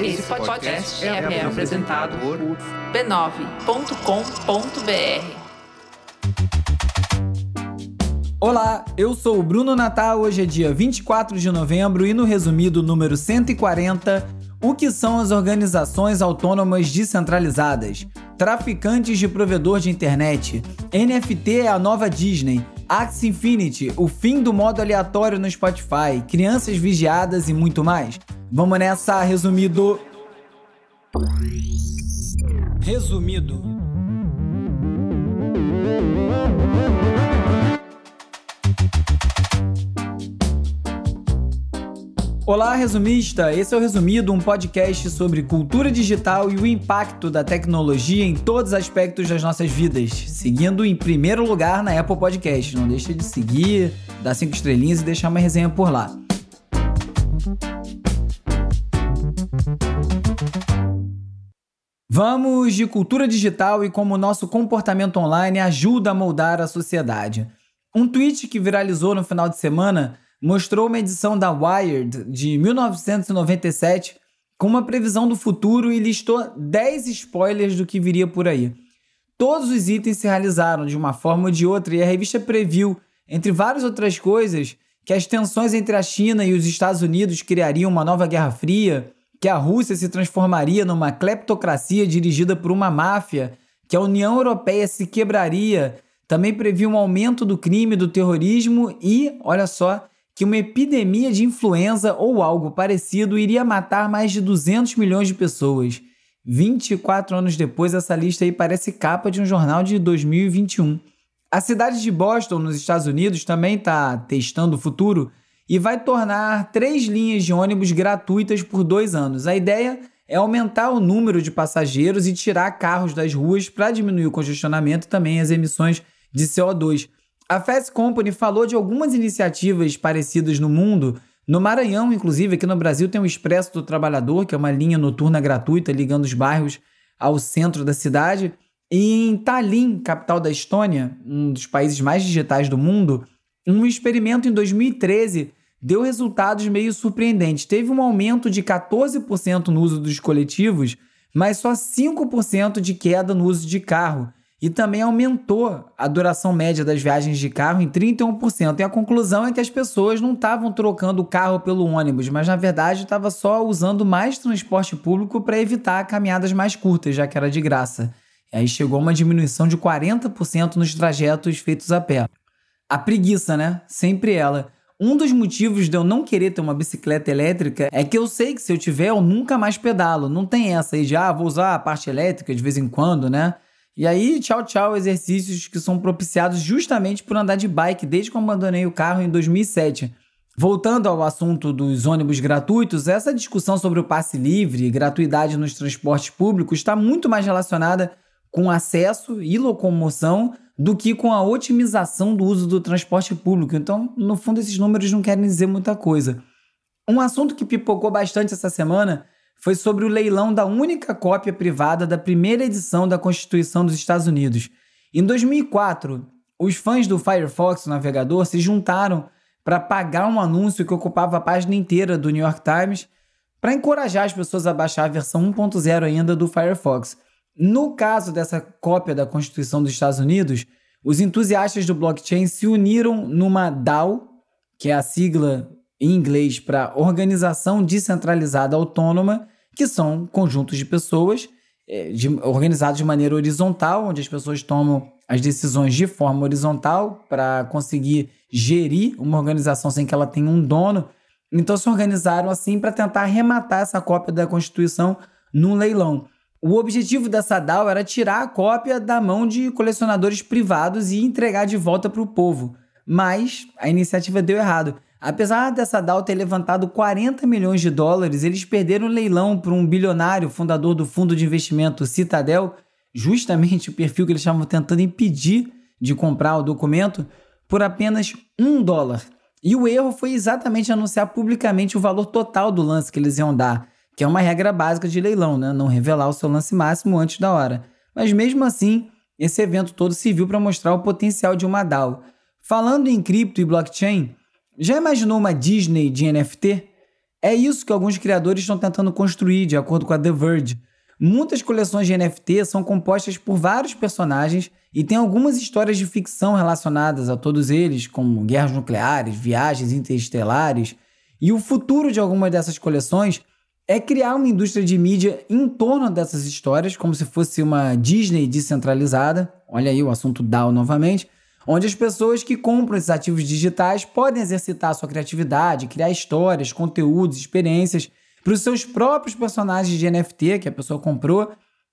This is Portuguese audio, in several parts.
Esse podcast é, é apresentado por b9.com.br. Olá, eu sou o Bruno Natal. Hoje é dia 24 de novembro e no resumido número 140, o que são as organizações autônomas descentralizadas? Traficantes de provedor de internet. NFT é a nova Disney. Axie Infinity, o fim do modo aleatório no Spotify, crianças vigiadas e muito mais. Vamos nessa, resumido. Resumido. Olá, resumista! Esse é o Resumido, um podcast sobre cultura digital e o impacto da tecnologia em todos os aspectos das nossas vidas. Seguindo em primeiro lugar na Apple Podcast. Não deixa de seguir, dar cinco estrelinhas e deixar uma resenha por lá. Vamos de cultura digital e como o nosso comportamento online ajuda a moldar a sociedade. Um tweet que viralizou no final de semana mostrou uma edição da Wired de 1997 com uma previsão do futuro e listou 10 spoilers do que viria por aí. Todos os itens se realizaram de uma forma ou de outra e a revista previu, entre várias outras coisas, que as tensões entre a China e os Estados Unidos criariam uma nova Guerra Fria, que a Rússia se transformaria numa cleptocracia dirigida por uma máfia, que a União Europeia se quebraria, também previu um aumento do crime, do terrorismo e, olha só, que uma epidemia de influenza ou algo parecido iria matar mais de 200 milhões de pessoas. 24 anos depois, essa lista aí parece capa de um jornal de 2021. A cidade de Boston, nos Estados Unidos, também está testando o futuro e vai tornar três linhas de ônibus gratuitas por dois anos. A ideia é aumentar o número de passageiros e tirar carros das ruas para diminuir o congestionamento e também as emissões de CO2. A Fast Company falou de algumas iniciativas parecidas no mundo. No Maranhão, inclusive, aqui no Brasil, tem o Expresso do Trabalhador, que é uma linha noturna gratuita ligando os bairros ao centro da cidade. E em Tallinn, capital da Estônia, um dos países mais digitais do mundo, um experimento em 2013 deu resultados meio surpreendentes. Teve um aumento de 14% no uso dos coletivos, mas só 5% de queda no uso de carro e também aumentou a duração média das viagens de carro em 31%. E a conclusão é que as pessoas não estavam trocando o carro pelo ônibus, mas na verdade estava só usando mais transporte público para evitar caminhadas mais curtas, já que era de graça. E aí chegou uma diminuição de 40% nos trajetos feitos a pé. A preguiça, né? Sempre ela. Um dos motivos de eu não querer ter uma bicicleta elétrica é que eu sei que se eu tiver, eu nunca mais pedalo. Não tem essa aí de, ah, vou usar a parte elétrica de vez em quando, né? E aí, tchau, tchau, exercícios que são propiciados justamente por andar de bike desde que eu abandonei o carro em 2007. Voltando ao assunto dos ônibus gratuitos, essa discussão sobre o passe livre e gratuidade nos transportes públicos está muito mais relacionada com acesso e locomoção do que com a otimização do uso do transporte público. Então, no fundo, esses números não querem dizer muita coisa. Um assunto que pipocou bastante essa semana foi sobre o leilão da única cópia privada da primeira edição da Constituição dos Estados Unidos. Em 2004, os fãs do Firefox, o navegador, se juntaram para pagar um anúncio que ocupava a página inteira do New York Times para encorajar as pessoas a baixar a versão 1.0 ainda do Firefox. No caso dessa cópia da Constituição dos Estados Unidos, os entusiastas do blockchain se uniram numa DAO, que é a sigla em inglês para Organização Descentralizada Autônoma, que são conjuntos de pessoas é, de, organizados de maneira horizontal, onde as pessoas tomam as decisões de forma horizontal para conseguir gerir uma organização sem que ela tenha um dono. Então se organizaram assim para tentar arrematar essa cópia da Constituição num leilão. O objetivo dessa DAO era tirar a cópia da mão de colecionadores privados e entregar de volta para o povo. Mas a iniciativa deu errado. Apesar dessa DAO ter levantado 40 milhões de dólares, eles perderam o leilão para um bilionário fundador do fundo de investimento Citadel, justamente o perfil que eles estavam tentando impedir de comprar o documento, por apenas um dólar. E o erro foi exatamente anunciar publicamente o valor total do lance que eles iam dar, que é uma regra básica de leilão, né? não revelar o seu lance máximo antes da hora. Mas mesmo assim, esse evento todo serviu para mostrar o potencial de uma DAO. Falando em cripto e blockchain, já imaginou uma Disney de NFT? É isso que alguns criadores estão tentando construir, de acordo com a The Verge. Muitas coleções de NFT são compostas por vários personagens e tem algumas histórias de ficção relacionadas a todos eles, como guerras nucleares, viagens interestelares. E o futuro de algumas dessas coleções é criar uma indústria de mídia em torno dessas histórias, como se fosse uma Disney descentralizada. Olha aí o assunto DAO novamente, onde as pessoas que compram esses ativos digitais podem exercitar sua criatividade, criar histórias, conteúdos, experiências para os seus próprios personagens de NFT que a pessoa comprou,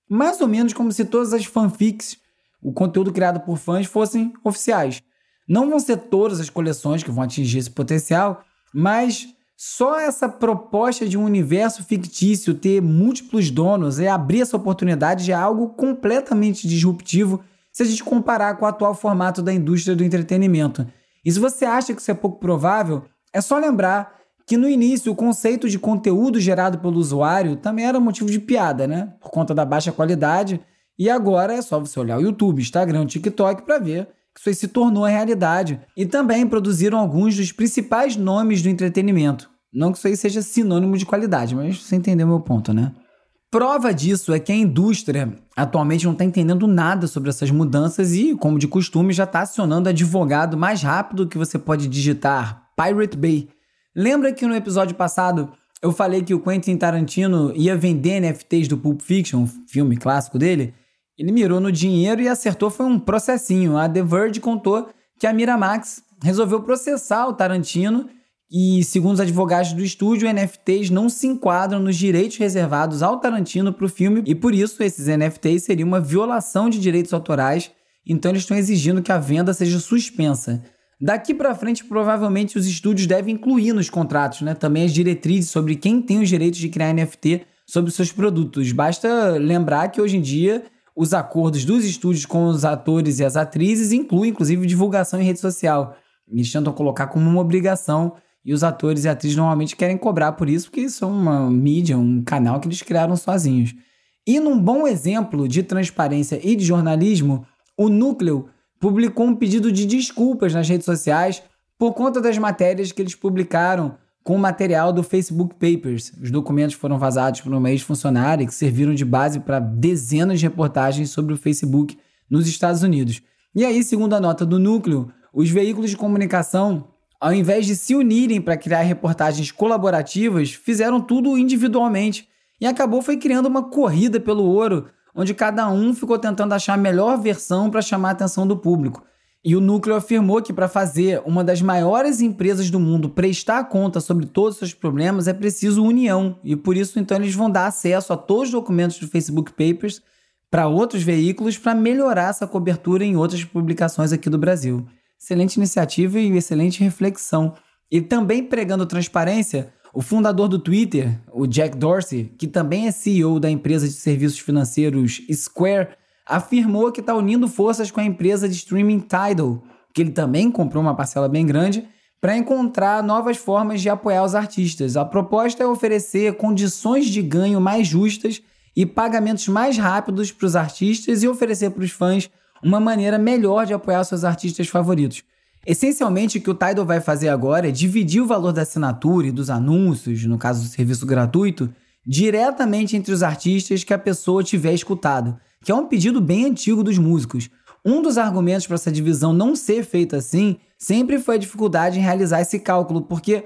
mais ou menos como se todas as fanfics, o conteúdo criado por fãs, fossem oficiais. Não vão ser todas as coleções que vão atingir esse potencial, mas só essa proposta de um universo fictício ter múltiplos donos e abrir essa oportunidade já é algo completamente disruptivo se a gente comparar com o atual formato da indústria do entretenimento. E se você acha que isso é pouco provável, é só lembrar que no início o conceito de conteúdo gerado pelo usuário também era motivo de piada, né? Por conta da baixa qualidade. E agora é só você olhar o YouTube, Instagram, TikTok para ver que isso aí se tornou a realidade. E também produziram alguns dos principais nomes do entretenimento. Não que isso aí seja sinônimo de qualidade, mas você entendeu meu ponto, né? Prova disso é que a indústria atualmente não está entendendo nada sobre essas mudanças e, como de costume, já está acionando advogado mais rápido que você pode digitar Pirate Bay Lembra que no episódio passado eu falei que o Quentin Tarantino ia vender NFTs do Pulp Fiction, filme clássico dele? Ele mirou no dinheiro e acertou foi um processinho. A The Verge contou que a Miramax resolveu processar o Tarantino e, segundo os advogados do estúdio, NFTs não se enquadram nos direitos reservados ao Tarantino para o filme e, por isso, esses NFTs seriam uma violação de direitos autorais. Então, eles estão exigindo que a venda seja suspensa. Daqui para frente, provavelmente os estúdios devem incluir nos contratos, né, também as diretrizes sobre quem tem os direitos de criar NFT sobre seus produtos. Basta lembrar que hoje em dia os acordos dos estúdios com os atores e as atrizes incluem, inclusive, divulgação em rede social. Eles tentam colocar como uma obrigação e os atores e atrizes normalmente querem cobrar por isso, porque são uma mídia, um canal que eles criaram sozinhos. E num bom exemplo de transparência e de jornalismo, o Núcleo publicou um pedido de desculpas nas redes sociais por conta das matérias que eles publicaram com o material do Facebook Papers. Os documentos foram vazados por uma ex-funcionária que serviram de base para dezenas de reportagens sobre o Facebook nos Estados Unidos. E aí, segundo a nota do núcleo, os veículos de comunicação, ao invés de se unirem para criar reportagens colaborativas, fizeram tudo individualmente e acabou foi criando uma corrida pelo ouro onde cada um ficou tentando achar a melhor versão para chamar a atenção do público. E o núcleo afirmou que para fazer uma das maiores empresas do mundo prestar conta sobre todos os seus problemas é preciso união, e por isso então eles vão dar acesso a todos os documentos do Facebook Papers para outros veículos para melhorar essa cobertura em outras publicações aqui do Brasil. Excelente iniciativa e excelente reflexão. E também pregando transparência, o fundador do Twitter, o Jack Dorsey, que também é CEO da empresa de serviços financeiros Square, afirmou que está unindo forças com a empresa de streaming Tidal, que ele também comprou uma parcela bem grande, para encontrar novas formas de apoiar os artistas. A proposta é oferecer condições de ganho mais justas e pagamentos mais rápidos para os artistas e oferecer para os fãs uma maneira melhor de apoiar seus artistas favoritos. Essencialmente, o que o Tidal vai fazer agora é dividir o valor da assinatura e dos anúncios, no caso do serviço gratuito, diretamente entre os artistas que a pessoa tiver escutado, que é um pedido bem antigo dos músicos. Um dos argumentos para essa divisão não ser feita assim sempre foi a dificuldade em realizar esse cálculo, porque,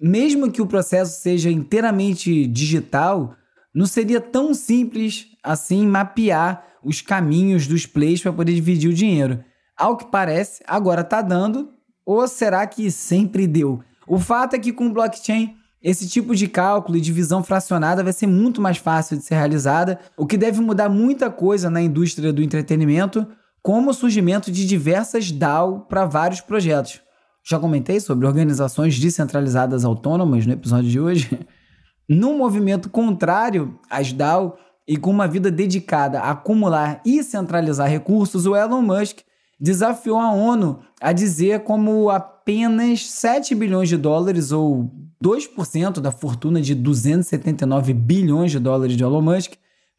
mesmo que o processo seja inteiramente digital, não seria tão simples assim mapear os caminhos dos plays para poder dividir o dinheiro. Ao que parece, agora está dando, ou será que sempre deu? O fato é que com blockchain, esse tipo de cálculo e divisão fracionada vai ser muito mais fácil de ser realizada, o que deve mudar muita coisa na indústria do entretenimento, como o surgimento de diversas DAO para vários projetos. Já comentei sobre organizações descentralizadas autônomas no episódio de hoje. Num movimento contrário às DAO e com uma vida dedicada a acumular e centralizar recursos, o Elon Musk desafiou a ONU a dizer como apenas 7 bilhões de dólares, ou 2% da fortuna de 279 bilhões de dólares de Elon Musk,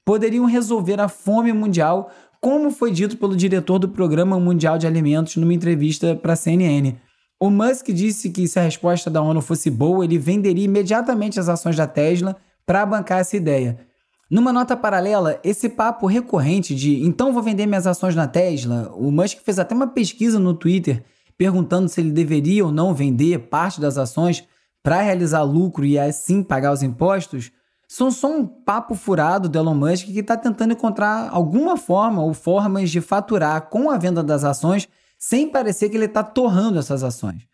poderiam resolver a fome mundial, como foi dito pelo diretor do Programa Mundial de Alimentos numa entrevista para a CNN. O Musk disse que se a resposta da ONU fosse boa, ele venderia imediatamente as ações da Tesla para bancar essa ideia. Numa nota paralela, esse papo recorrente de então vou vender minhas ações na Tesla, o Musk fez até uma pesquisa no Twitter perguntando se ele deveria ou não vender parte das ações para realizar lucro e assim pagar os impostos, são só um papo furado do Elon Musk que está tentando encontrar alguma forma ou formas de faturar com a venda das ações sem parecer que ele está torrando essas ações.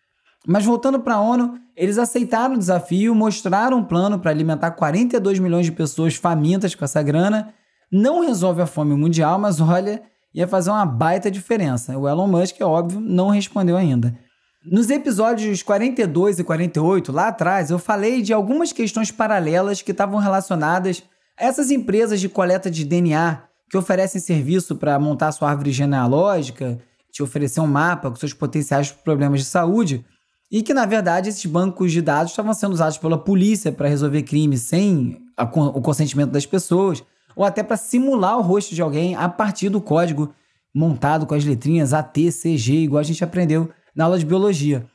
Mas voltando para a ONU, eles aceitaram o desafio, mostraram um plano para alimentar 42 milhões de pessoas famintas com essa grana. Não resolve a fome mundial, mas olha, ia fazer uma baita diferença. O Elon Musk, é óbvio, não respondeu ainda. Nos episódios 42 e 48, lá atrás, eu falei de algumas questões paralelas que estavam relacionadas a essas empresas de coleta de DNA que oferecem serviço para montar sua árvore genealógica, te oferecer um mapa com seus potenciais problemas de saúde, e que, na verdade, esses bancos de dados estavam sendo usados pela polícia para resolver crimes sem a, o consentimento das pessoas, ou até para simular o rosto de alguém a partir do código montado com as letrinhas ATCG, igual a gente aprendeu na aula de biologia.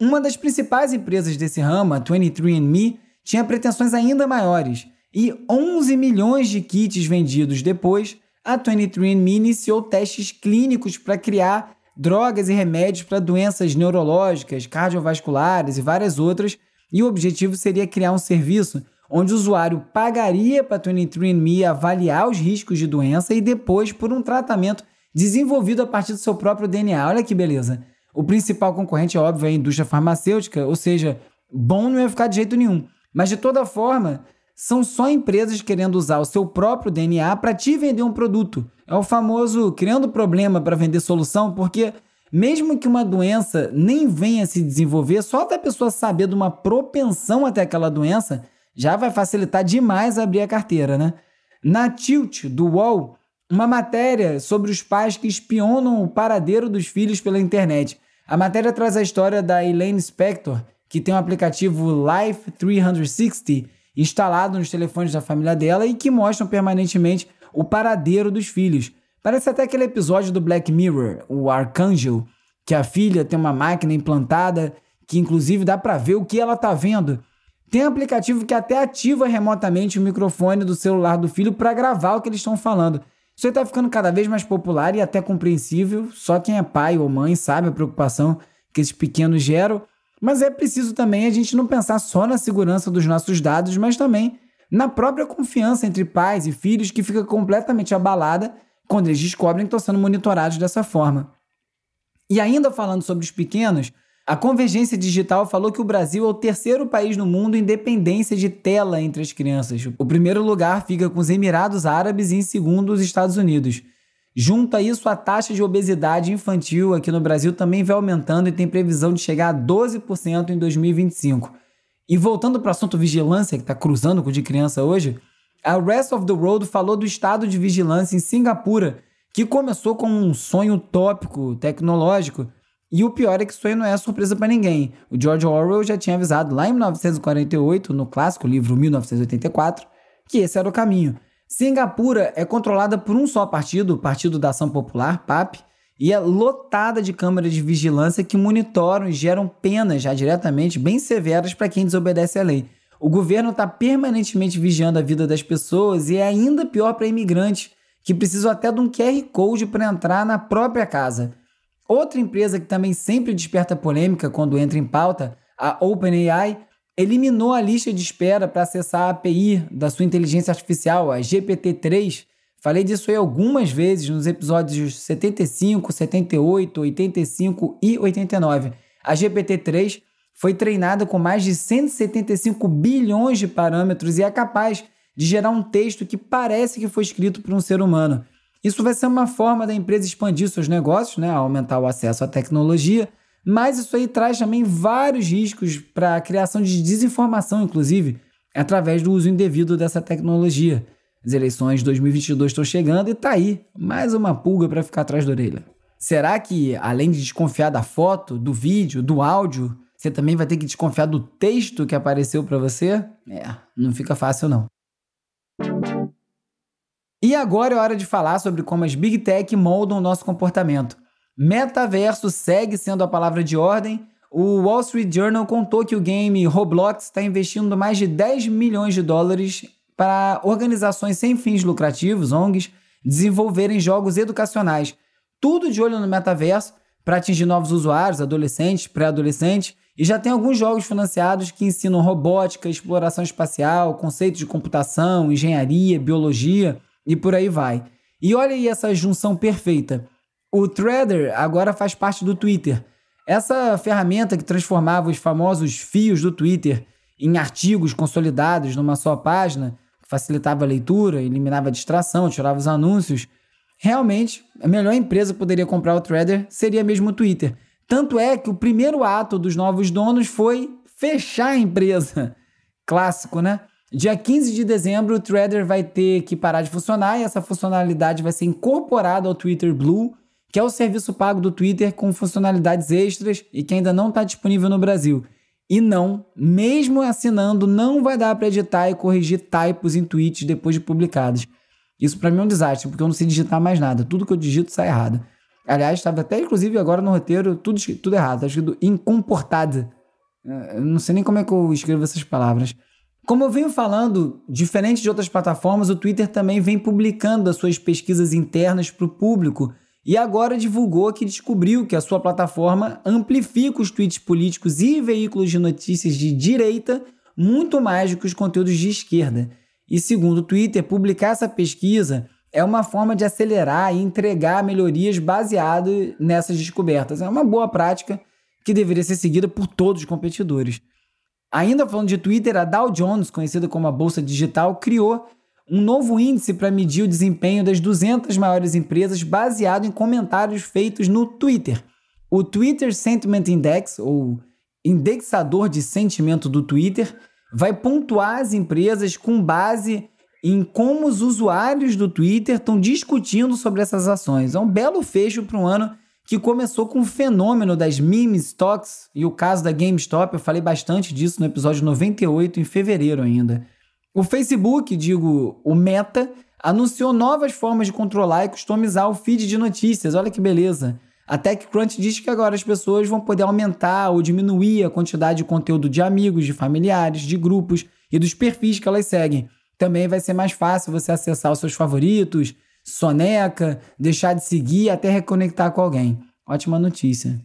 Uma das principais empresas desse ramo, a 23andMe, tinha pretensões ainda maiores, e 11 milhões de kits vendidos depois, a 23andMe iniciou testes clínicos para criar drogas e remédios para doenças neurológicas, cardiovasculares e várias outras, e o objetivo seria criar um serviço onde o usuário pagaria para a 23andMe avaliar os riscos de doença e depois por um tratamento desenvolvido a partir do seu próprio DNA. Olha que beleza. O principal concorrente, é óbvio, é a indústria farmacêutica, ou seja, bom não ia ficar de jeito nenhum. Mas de toda forma, são só empresas querendo usar o seu próprio DNA para te vender um produto. É o famoso criando problema para vender solução, porque mesmo que uma doença nem venha se desenvolver, só da pessoa saber de uma propensão até aquela doença já vai facilitar demais abrir a carteira, né? Na Tilt do UOL, uma matéria sobre os pais que espionam o paradeiro dos filhos pela internet. A matéria traz a história da Elaine Spector, que tem o um aplicativo Life 360 instalado nos telefones da família dela e que mostram permanentemente o paradeiro dos filhos. Parece até aquele episódio do Black Mirror, o Archangel, que a filha tem uma máquina implantada que inclusive dá para ver o que ela tá vendo. Tem aplicativo que até ativa remotamente o microfone do celular do filho para gravar o que eles estão falando. Isso está ficando cada vez mais popular e até compreensível. Só quem é pai ou mãe sabe a preocupação que esses pequenos geram. Mas é preciso também a gente não pensar só na segurança dos nossos dados, mas também na própria confiança entre pais e filhos que fica completamente abalada quando eles descobrem que estão sendo monitorados dessa forma. E ainda falando sobre os pequenos, a Convergência Digital falou que o Brasil é o terceiro país no mundo em dependência de tela entre as crianças. O primeiro lugar fica com os Emirados Árabes e em segundo os Estados Unidos. Junto a isso, a taxa de obesidade infantil aqui no Brasil também vai aumentando e tem previsão de chegar a 12% em 2025. E voltando para o assunto vigilância, que está cruzando com o de criança hoje, a Rest of the World falou do estado de vigilância em Singapura, que começou com um sonho utópico tecnológico. E o pior é que isso aí não é surpresa para ninguém. O George Orwell já tinha avisado lá em 1948, no clássico livro 1984, que esse era o caminho. Singapura é controlada por um só partido, o Partido da Ação Popular, PAP, e é lotada de câmeras de vigilância que monitoram e geram penas já diretamente bem severas para quem desobedece à lei. O governo está permanentemente vigiando a vida das pessoas e é ainda pior para imigrantes, que precisam até de um QR Code para entrar na própria casa. Outra empresa que também sempre desperta polêmica quando entra em pauta, a OpenAI, eliminou a lista de espera para acessar a API da sua inteligência artificial, a GPT-3, Falei disso aí algumas vezes nos episódios 75, 78, 85 e 89. A GPT-3 foi treinada com mais de 175 bilhões de parâmetros e é capaz de gerar um texto que parece que foi escrito por um ser humano. Isso vai ser uma forma da empresa expandir seus negócios, né, aumentar o acesso à tecnologia, mas isso aí traz também vários riscos para a criação de desinformação, inclusive, através do uso indevido dessa tecnologia. As eleições de 2022 estão chegando e tá aí, mais uma pulga para ficar atrás da orelha. Será que, além de desconfiar da foto, do vídeo, do áudio, você também vai ter que desconfiar do texto que apareceu para você? É, não fica fácil não. E agora é hora de falar sobre como as Big Tech moldam o nosso comportamento. Metaverso segue sendo a palavra de ordem, o Wall Street Journal contou que o game Roblox está investindo mais de 10 milhões de dólares para organizações sem fins lucrativos, ONGs, desenvolverem jogos educacionais. Tudo de olho no metaverso para atingir novos usuários, adolescentes, pré-adolescentes, e já tem alguns jogos financiados que ensinam robótica, exploração espacial, conceitos de computação, engenharia, biologia e por aí vai. E olha aí essa junção perfeita. O Threader agora faz parte do Twitter. Essa ferramenta que transformava os famosos fios do Twitter em artigos consolidados numa só página, facilitava a leitura, eliminava a distração, tirava os anúncios. Realmente, a melhor empresa que poderia comprar o Threader seria mesmo o Twitter. Tanto é que o primeiro ato dos novos donos foi fechar a empresa. Clássico, né? Dia 15 de dezembro, o Threader vai ter que parar de funcionar e essa funcionalidade vai ser incorporada ao Twitter Blue, que é o serviço pago do Twitter com funcionalidades extras e que ainda não está disponível no Brasil. E não, mesmo assinando, não vai dar para editar e corrigir typos em tweets depois de publicados. Isso para mim é um desastre, porque eu não sei digitar mais nada. Tudo que eu digito sai errado. Aliás, estava até inclusive agora no roteiro tudo, tudo errado. Está escrito incomportado. É, eu não sei nem como é que eu escrevo essas palavras. Como eu venho falando, diferente de outras plataformas, o Twitter também vem publicando as suas pesquisas internas para o público e agora divulgou que descobriu que a sua plataforma amplifica os tweets políticos e veículos de notícias de direita muito mais do que os conteúdos de esquerda. E segundo o Twitter, publicar essa pesquisa é uma forma de acelerar e entregar melhorias baseado nessas descobertas. É uma boa prática que deveria ser seguida por todos os competidores. Ainda falando de Twitter, a Dow Jones, conhecida como a bolsa digital, criou um novo índice para medir o desempenho das 200 maiores empresas baseado em comentários feitos no Twitter. O Twitter Sentiment Index, ou indexador de sentimento do Twitter, vai pontuar as empresas com base em como os usuários do Twitter estão discutindo sobre essas ações. É um belo fecho para um ano que começou com o fenômeno das meme stocks e o caso da GameStop. Eu falei bastante disso no episódio 98, em fevereiro ainda. O Facebook, digo, o Meta, anunciou novas formas de controlar e customizar o feed de notícias. Olha que beleza. A TechCrunch diz que agora as pessoas vão poder aumentar ou diminuir a quantidade de conteúdo de amigos, de familiares, de grupos e dos perfis que elas seguem. Também vai ser mais fácil você acessar os seus favoritos, soneca, deixar de seguir até reconectar com alguém. Ótima notícia.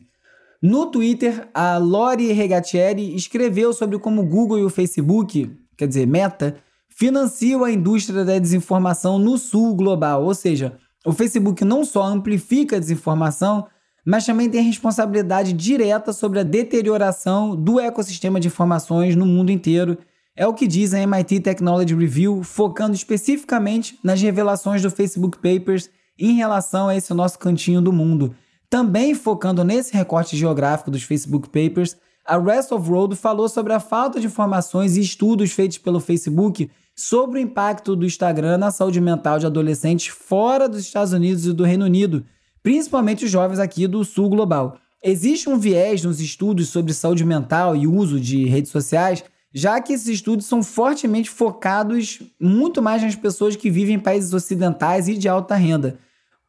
No Twitter, a Lori Regatieri escreveu sobre como o Google e o Facebook quer dizer, Meta, financiam a indústria da desinformação no sul global. Ou seja, o Facebook não só amplifica a desinformação, mas também tem responsabilidade direta sobre a deterioração do ecossistema de informações no mundo inteiro. É o que diz a MIT Technology Review, focando especificamente nas revelações do Facebook Papers em relação a esse nosso cantinho do mundo. Também focando nesse recorte geográfico dos Facebook Papers, a Rest of Road falou sobre a falta de informações e estudos feitos pelo Facebook sobre o impacto do Instagram na saúde mental de adolescentes fora dos Estados Unidos e do Reino Unido, principalmente os jovens aqui do sul global. Existe um viés nos estudos sobre saúde mental e uso de redes sociais, já que esses estudos são fortemente focados muito mais nas pessoas que vivem em países ocidentais e de alta renda.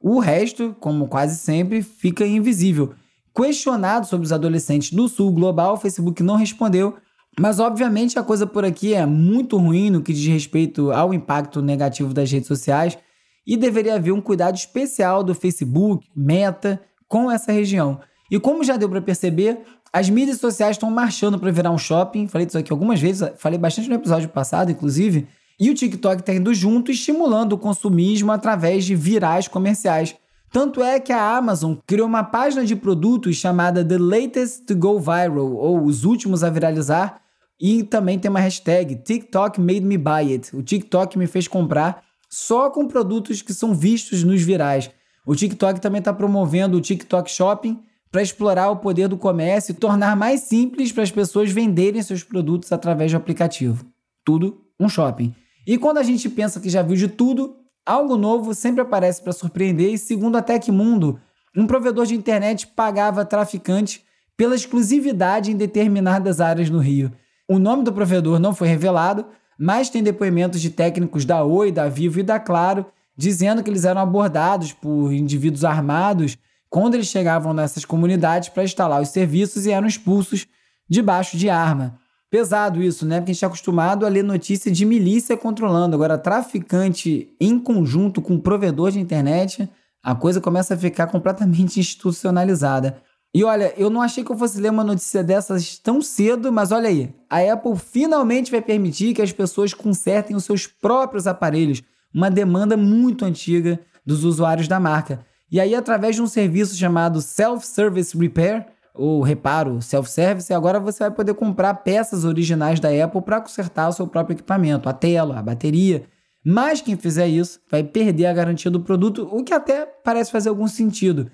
O resto, como quase sempre, fica invisível. Questionado sobre os adolescentes do sul global, o Facebook não respondeu, mas obviamente a coisa por aqui é muito ruim no que diz respeito ao impacto negativo das redes sociais e deveria haver um cuidado especial do Facebook, Meta, com essa região. E como já deu para perceber, as mídias sociais estão marchando para virar um shopping. Falei disso aqui algumas vezes, falei bastante no episódio passado, inclusive. E o TikTok está indo junto, estimulando o consumismo através de virais comerciais. Tanto é que a Amazon criou uma página de produtos chamada The Latest to Go Viral, ou Os Últimos a Viralizar, e também tem uma hashtag TikTok Made Me Buy It. O TikTok me fez comprar só com produtos que são vistos nos virais. O TikTok também está promovendo o TikTok Shopping para explorar o poder do comércio e tornar mais simples para as pessoas venderem seus produtos através do aplicativo. Tudo um shopping. E quando a gente pensa que já viu de tudo, Algo novo sempre aparece para surpreender e, segundo a Tecmundo, um provedor de internet pagava traficante pela exclusividade em determinadas áreas no Rio. O nome do provedor não foi revelado, mas tem depoimentos de técnicos da Oi, da Vivo e da Claro dizendo que eles eram abordados por indivíduos armados quando eles chegavam nessas comunidades para instalar os serviços e eram expulsos debaixo de arma. Pesado isso, né? Porque a gente está acostumado a ler notícia de milícia controlando. Agora, traficante em conjunto com provedor de internet, a coisa começa a ficar completamente institucionalizada. E olha, eu não achei que eu fosse ler uma notícia dessas tão cedo, mas olha aí, a Apple finalmente vai permitir que as pessoas consertem os seus próprios aparelhos, uma demanda muito antiga dos usuários da marca. E aí, através de um serviço chamado Self-Service Repair, ou reparo self-service, agora você vai poder comprar peças originais da Apple para consertar o seu próprio equipamento, a tela, a bateria. Mas quem fizer isso vai perder a garantia do produto, o que até parece fazer algum sentido.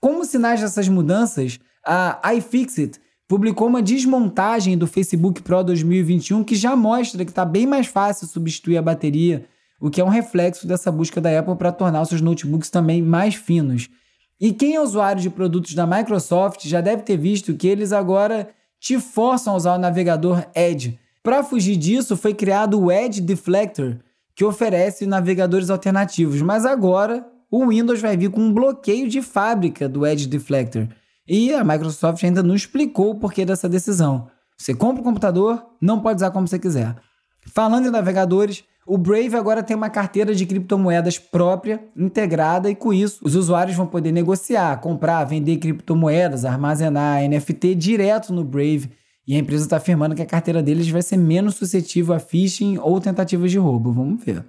Como sinais dessas mudanças, a iFixit publicou uma desmontagem do Facebook Pro 2021 que já mostra que está bem mais fácil substituir a bateria, o que é um reflexo dessa busca da Apple para tornar seus notebooks também mais finos. E quem é usuário de produtos da Microsoft já deve ter visto que eles agora te forçam a usar o navegador Edge. Para fugir disso, foi criado o Edge Deflector, que oferece navegadores alternativos, mas agora o Windows vai vir com um bloqueio de fábrica do Edge Deflector. E a Microsoft ainda não explicou o porquê dessa decisão. Você compra o computador, não pode usar como você quiser. Falando em navegadores, o Brave agora tem uma carteira de criptomoedas própria, integrada, e com isso os usuários vão poder negociar, comprar, vender criptomoedas, armazenar NFT direto no Brave. E a empresa está afirmando que a carteira deles vai ser menos suscetível a phishing ou tentativas de roubo. Vamos ver.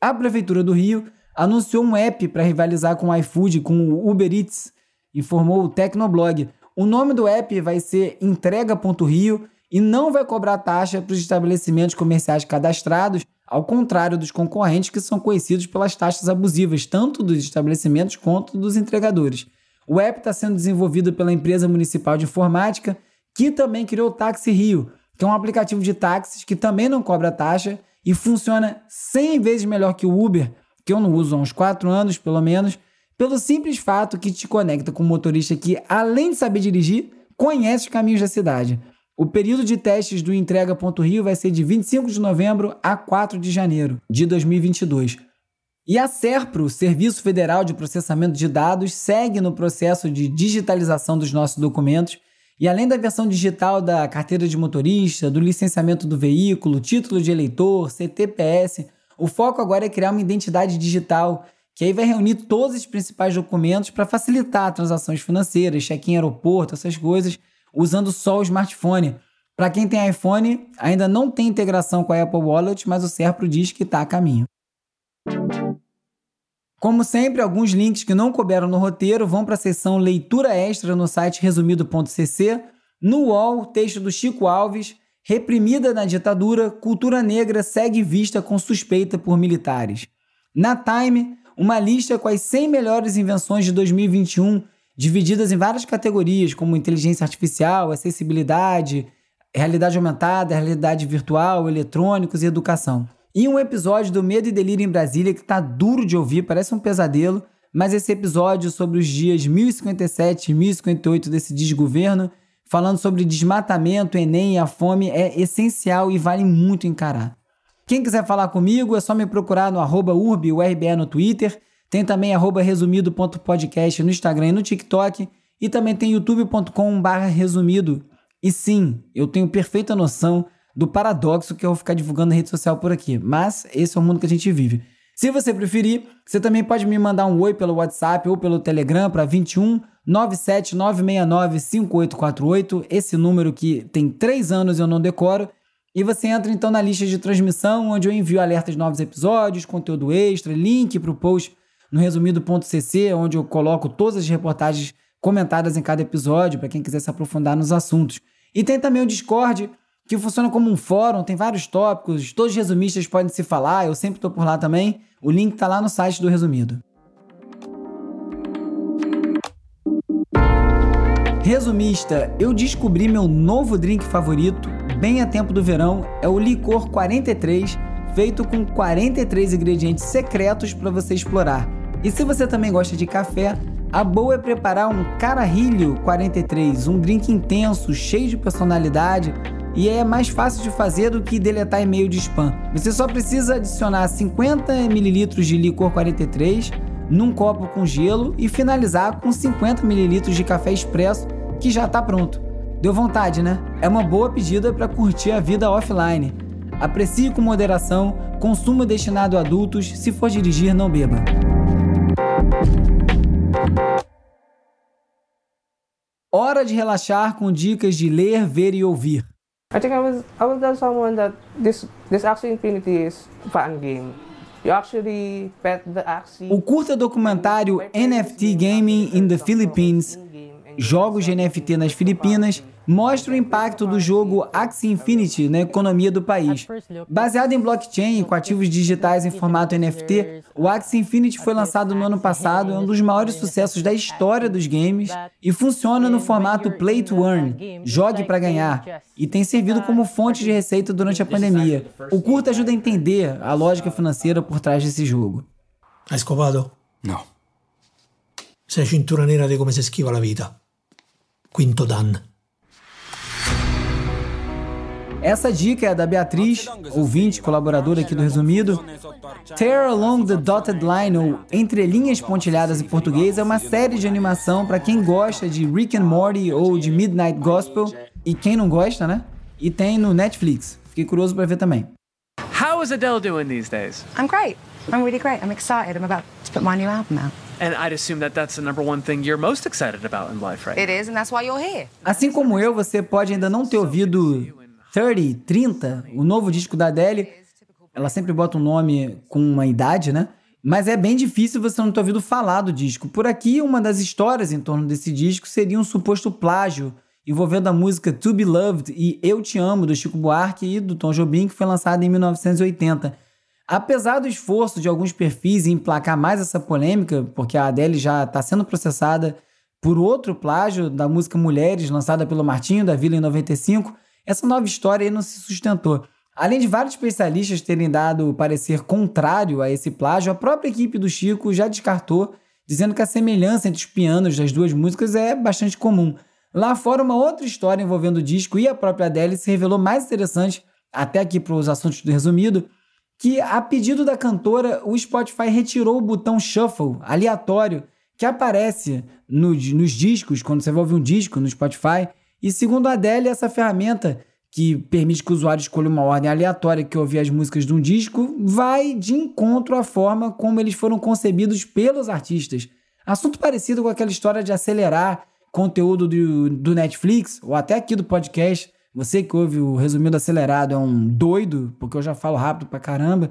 A Prefeitura do Rio anunciou um app para rivalizar com o iFood, com o Uber Eats, informou o Tecnoblog. O nome do app vai ser Entrega.rio e não vai cobrar taxa para os estabelecimentos comerciais cadastrados, ao contrário dos concorrentes que são conhecidos pelas taxas abusivas, tanto dos estabelecimentos quanto dos entregadores. O app está sendo desenvolvido pela empresa municipal de informática, que também criou o Táxi Rio, que é um aplicativo de táxis que também não cobra taxa e funciona 100 vezes melhor que o Uber, que eu não uso há uns 4 anos, pelo menos, pelo simples fato que te conecta com um motorista que, além de saber dirigir, conhece os caminhos da cidade. O período de testes do Entrega.rio vai ser de 25 de novembro a 4 de janeiro de 2022. E a SERPRO, Serviço Federal de Processamento de Dados, segue no processo de digitalização dos nossos documentos e além da versão digital da carteira de motorista, do licenciamento do veículo, título de eleitor, CTPS, o foco agora é criar uma identidade digital que aí vai reunir todos os principais documentos para facilitar transações financeiras, check-in aeroporto, essas coisas, usando só o smartphone. Para quem tem iPhone, ainda não tem integração com a Apple Wallet, mas o Serpro diz que está a caminho. Como sempre, alguns links que não couberam no roteiro vão para a seção leitura extra no site resumido.cc. No UOL, texto do Chico Alves, reprimida na ditadura, cultura negra segue vista com suspeita por militares. Na Time, uma lista com as 100 melhores invenções de 2021, divididas em várias categorias, como inteligência artificial, acessibilidade, realidade aumentada, realidade virtual, eletrônicos e educação. E um episódio do Medo e Delírio em Brasília que tá duro de ouvir, parece um pesadelo, mas esse episódio sobre os dias 1057 e 1058 desse desgoverno falando sobre desmatamento, Enem e a fome é essencial e vale muito encarar. Quem quiser falar comigo é só me procurar no arroba urbiurbe no Twitter, tem também resumido.podcast no Instagram e no TikTok, e também tem youtube.com resumido. E sim, eu tenho perfeita noção do paradoxo que eu vou ficar divulgando na rede social por aqui, mas esse é o mundo que a gente vive. Se você preferir, você também pode me mandar um oi pelo WhatsApp ou pelo Telegram para 21 97969 5848, esse número que tem três anos eu não decoro. E você entra então na lista de transmissão, onde eu envio alertas de novos episódios, conteúdo extra, link para o post no resumido.cc, onde eu coloco todas as reportagens comentadas em cada episódio, para quem quiser se aprofundar nos assuntos. E tem também o Discord, que funciona como um fórum, tem vários tópicos, todos os resumistas podem se falar, eu sempre estou por lá também. O link está lá no site do Resumido. Resumista, eu descobri meu novo drink favorito, bem a tempo do verão, é o Licor 43, feito com 43 ingredientes secretos para você explorar. E se você também gosta de café, a boa é preparar um Carajillo 43, um drink intenso, cheio de personalidade, e é mais fácil de fazer do que deletar e-mail de spam. Você só precisa adicionar 50 ml de licor 43, num copo com gelo e finalizar com 50 ml de café expresso que já está pronto. Deu vontade, né? É uma boa pedida para curtir a vida offline. Aprecie com moderação, consumo destinado a adultos, se for dirigir, não beba. Hora de relaxar com dicas de ler, ver e ouvir. I think I was I was tell someone that this this Axie Infinity is fun game. You actually pet the Axie. O curta documentário NFT Gaming in the Philippines, Jogos de NFT nas Filipinas, mostra o impacto do jogo Axie Infinity na economia do país. Baseado em blockchain com ativos digitais em formato NFT, o Axie Infinity foi lançado no ano passado, é um dos maiores sucessos da história dos games e funciona no formato Play to Earn, jogue para ganhar, e tem servido como fonte de receita durante a pandemia. O curta ajuda a entender a lógica financeira por trás desse jogo. Hai scopato? No. Sei cintura nera di come si schiva la vita. Quinto Dan. Essa dica é da Beatriz, ouvinte, colaboradora aqui do Resumido. Tear Along the Dotted Line, ou Entre Linhas Pontilhadas em português, é uma série de animação para quem gosta de Rick and Morty ou de Midnight Gospel. E quem não gosta, né? E tem no Netflix. Fiquei curioso para ver também. How is Adele doing these days? I'm great. I'm really great. I'm excited. I'm about to put my new album out. And I'd assume that that's the number one thing you're most excited about in life, right? It is, and that's why you're here. Assim como eu, você pode ainda não ter ouvido 30, 30, o novo disco da Adele. Ela sempre bota um nome com uma idade, né? Mas é bem difícil você não ter ouvido falar do disco. Por aqui, uma das histórias em torno desse disco seria um suposto plágio envolvendo a música To Be Loved e Eu Te Amo, do Chico Buarque e do Tom Jobim, que foi lançada em 1980. Apesar do esforço de alguns perfis em emplacar mais essa polêmica, porque a Adele já está sendo processada por outro plágio da música Mulheres, lançada pelo Martinho da Vila em 95, essa nova história não se sustentou. Além de vários especialistas terem dado parecer contrário a esse plágio, a própria equipe do Chico já descartou, dizendo que a semelhança entre os pianos das duas músicas é bastante comum. Lá fora, uma outra história envolvendo o disco e a própria Adele se revelou mais interessante, até aqui para os assuntos do resumido, que a pedido da cantora, o Spotify retirou o botão shuffle aleatório que aparece no, nos discos, quando você vai ouvir um disco no Spotify. E segundo a Adele, essa ferramenta que permite que o usuário escolha uma ordem aleatória que ouvir as músicas de um disco, vai de encontro à forma como eles foram concebidos pelos artistas. Assunto parecido com aquela história de acelerar conteúdo do, do Netflix, ou até aqui do podcast, você que ouve o resumido acelerado é um doido, porque eu já falo rápido pra caramba.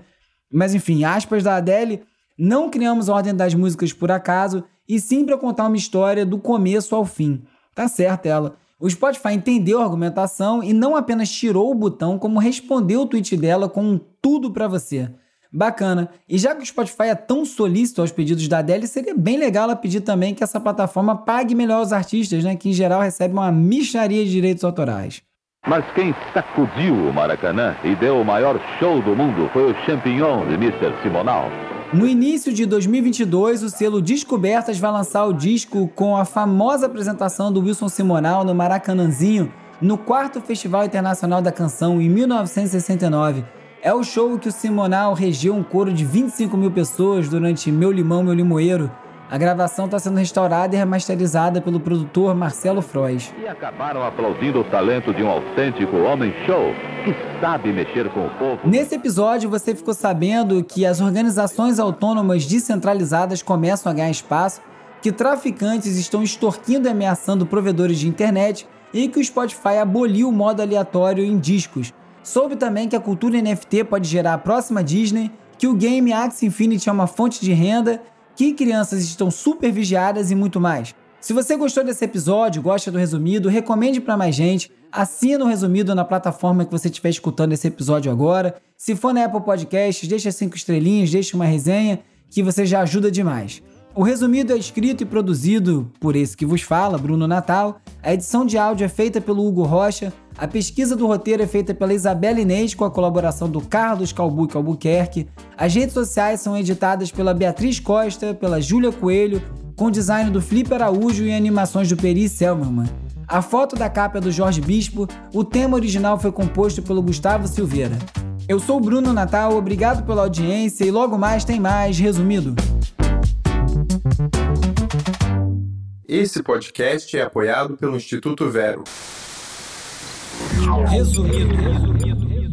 Mas enfim, aspas da Adele, não criamos a ordem das músicas por acaso, e sim para contar uma história do começo ao fim. Tá certo ela. O Spotify entendeu a argumentação e não apenas tirou o botão, como respondeu o tweet dela com um tudo para você. Bacana. E já que o Spotify é tão solícito aos pedidos da Adele, seria bem legal ela pedir também que essa plataforma pague melhor os artistas, né? Que em geral recebem uma micharia de direitos autorais. Mas quem sacudiu o Maracanã e deu o maior show do mundo foi o Champignon de Mr. Simonal. No início de 2022, o selo Descobertas vai lançar o disco com a famosa apresentação do Wilson Simonal no Maracanãzinho, no quarto Festival Internacional da Canção, em 1969. É o show que o Simonal regeu um coro de 25 mil pessoas durante Meu Limão, Meu Limoeiro. A gravação está sendo restaurada e remasterizada pelo produtor Marcelo Frois. E acabaram aplaudindo o talento de um autêntico homem show que sabe mexer com o povo. Nesse episódio, você ficou sabendo que as organizações autônomas descentralizadas começam a ganhar espaço, que traficantes estão extorquindo e ameaçando provedores de internet e que o Spotify aboliu o modo aleatório em discos. Soube também que a cultura NFT pode gerar a próxima Disney, que o game Axie Infinity é uma fonte de renda, que crianças estão super vigiadas e muito mais. Se você gostou desse episódio, gosta do resumido, recomende para mais gente, assina o resumido na plataforma que você estiver escutando esse episódio agora. Se for na Apple Podcasts, deixa cinco estrelinhas, deixa uma resenha, que você já ajuda demais. O resumido é escrito e produzido por esse que vos fala, Bruno Natal. A edição de áudio é feita pelo Hugo Rocha. A pesquisa do roteiro é feita pela Isabela Inês com a colaboração do Carlos Calbuque Albuquerque. As redes sociais são editadas pela Beatriz Costa, pela Júlia Coelho, com design do Felipe Araújo e animações do Peri Selmerman. A foto da capa é do Jorge Bispo, o tema original foi composto pelo Gustavo Silveira. Eu sou o Bruno Natal, obrigado pela audiência e logo mais tem mais resumido. Esse podcast é apoiado pelo Instituto Vero. Resumido, resumido.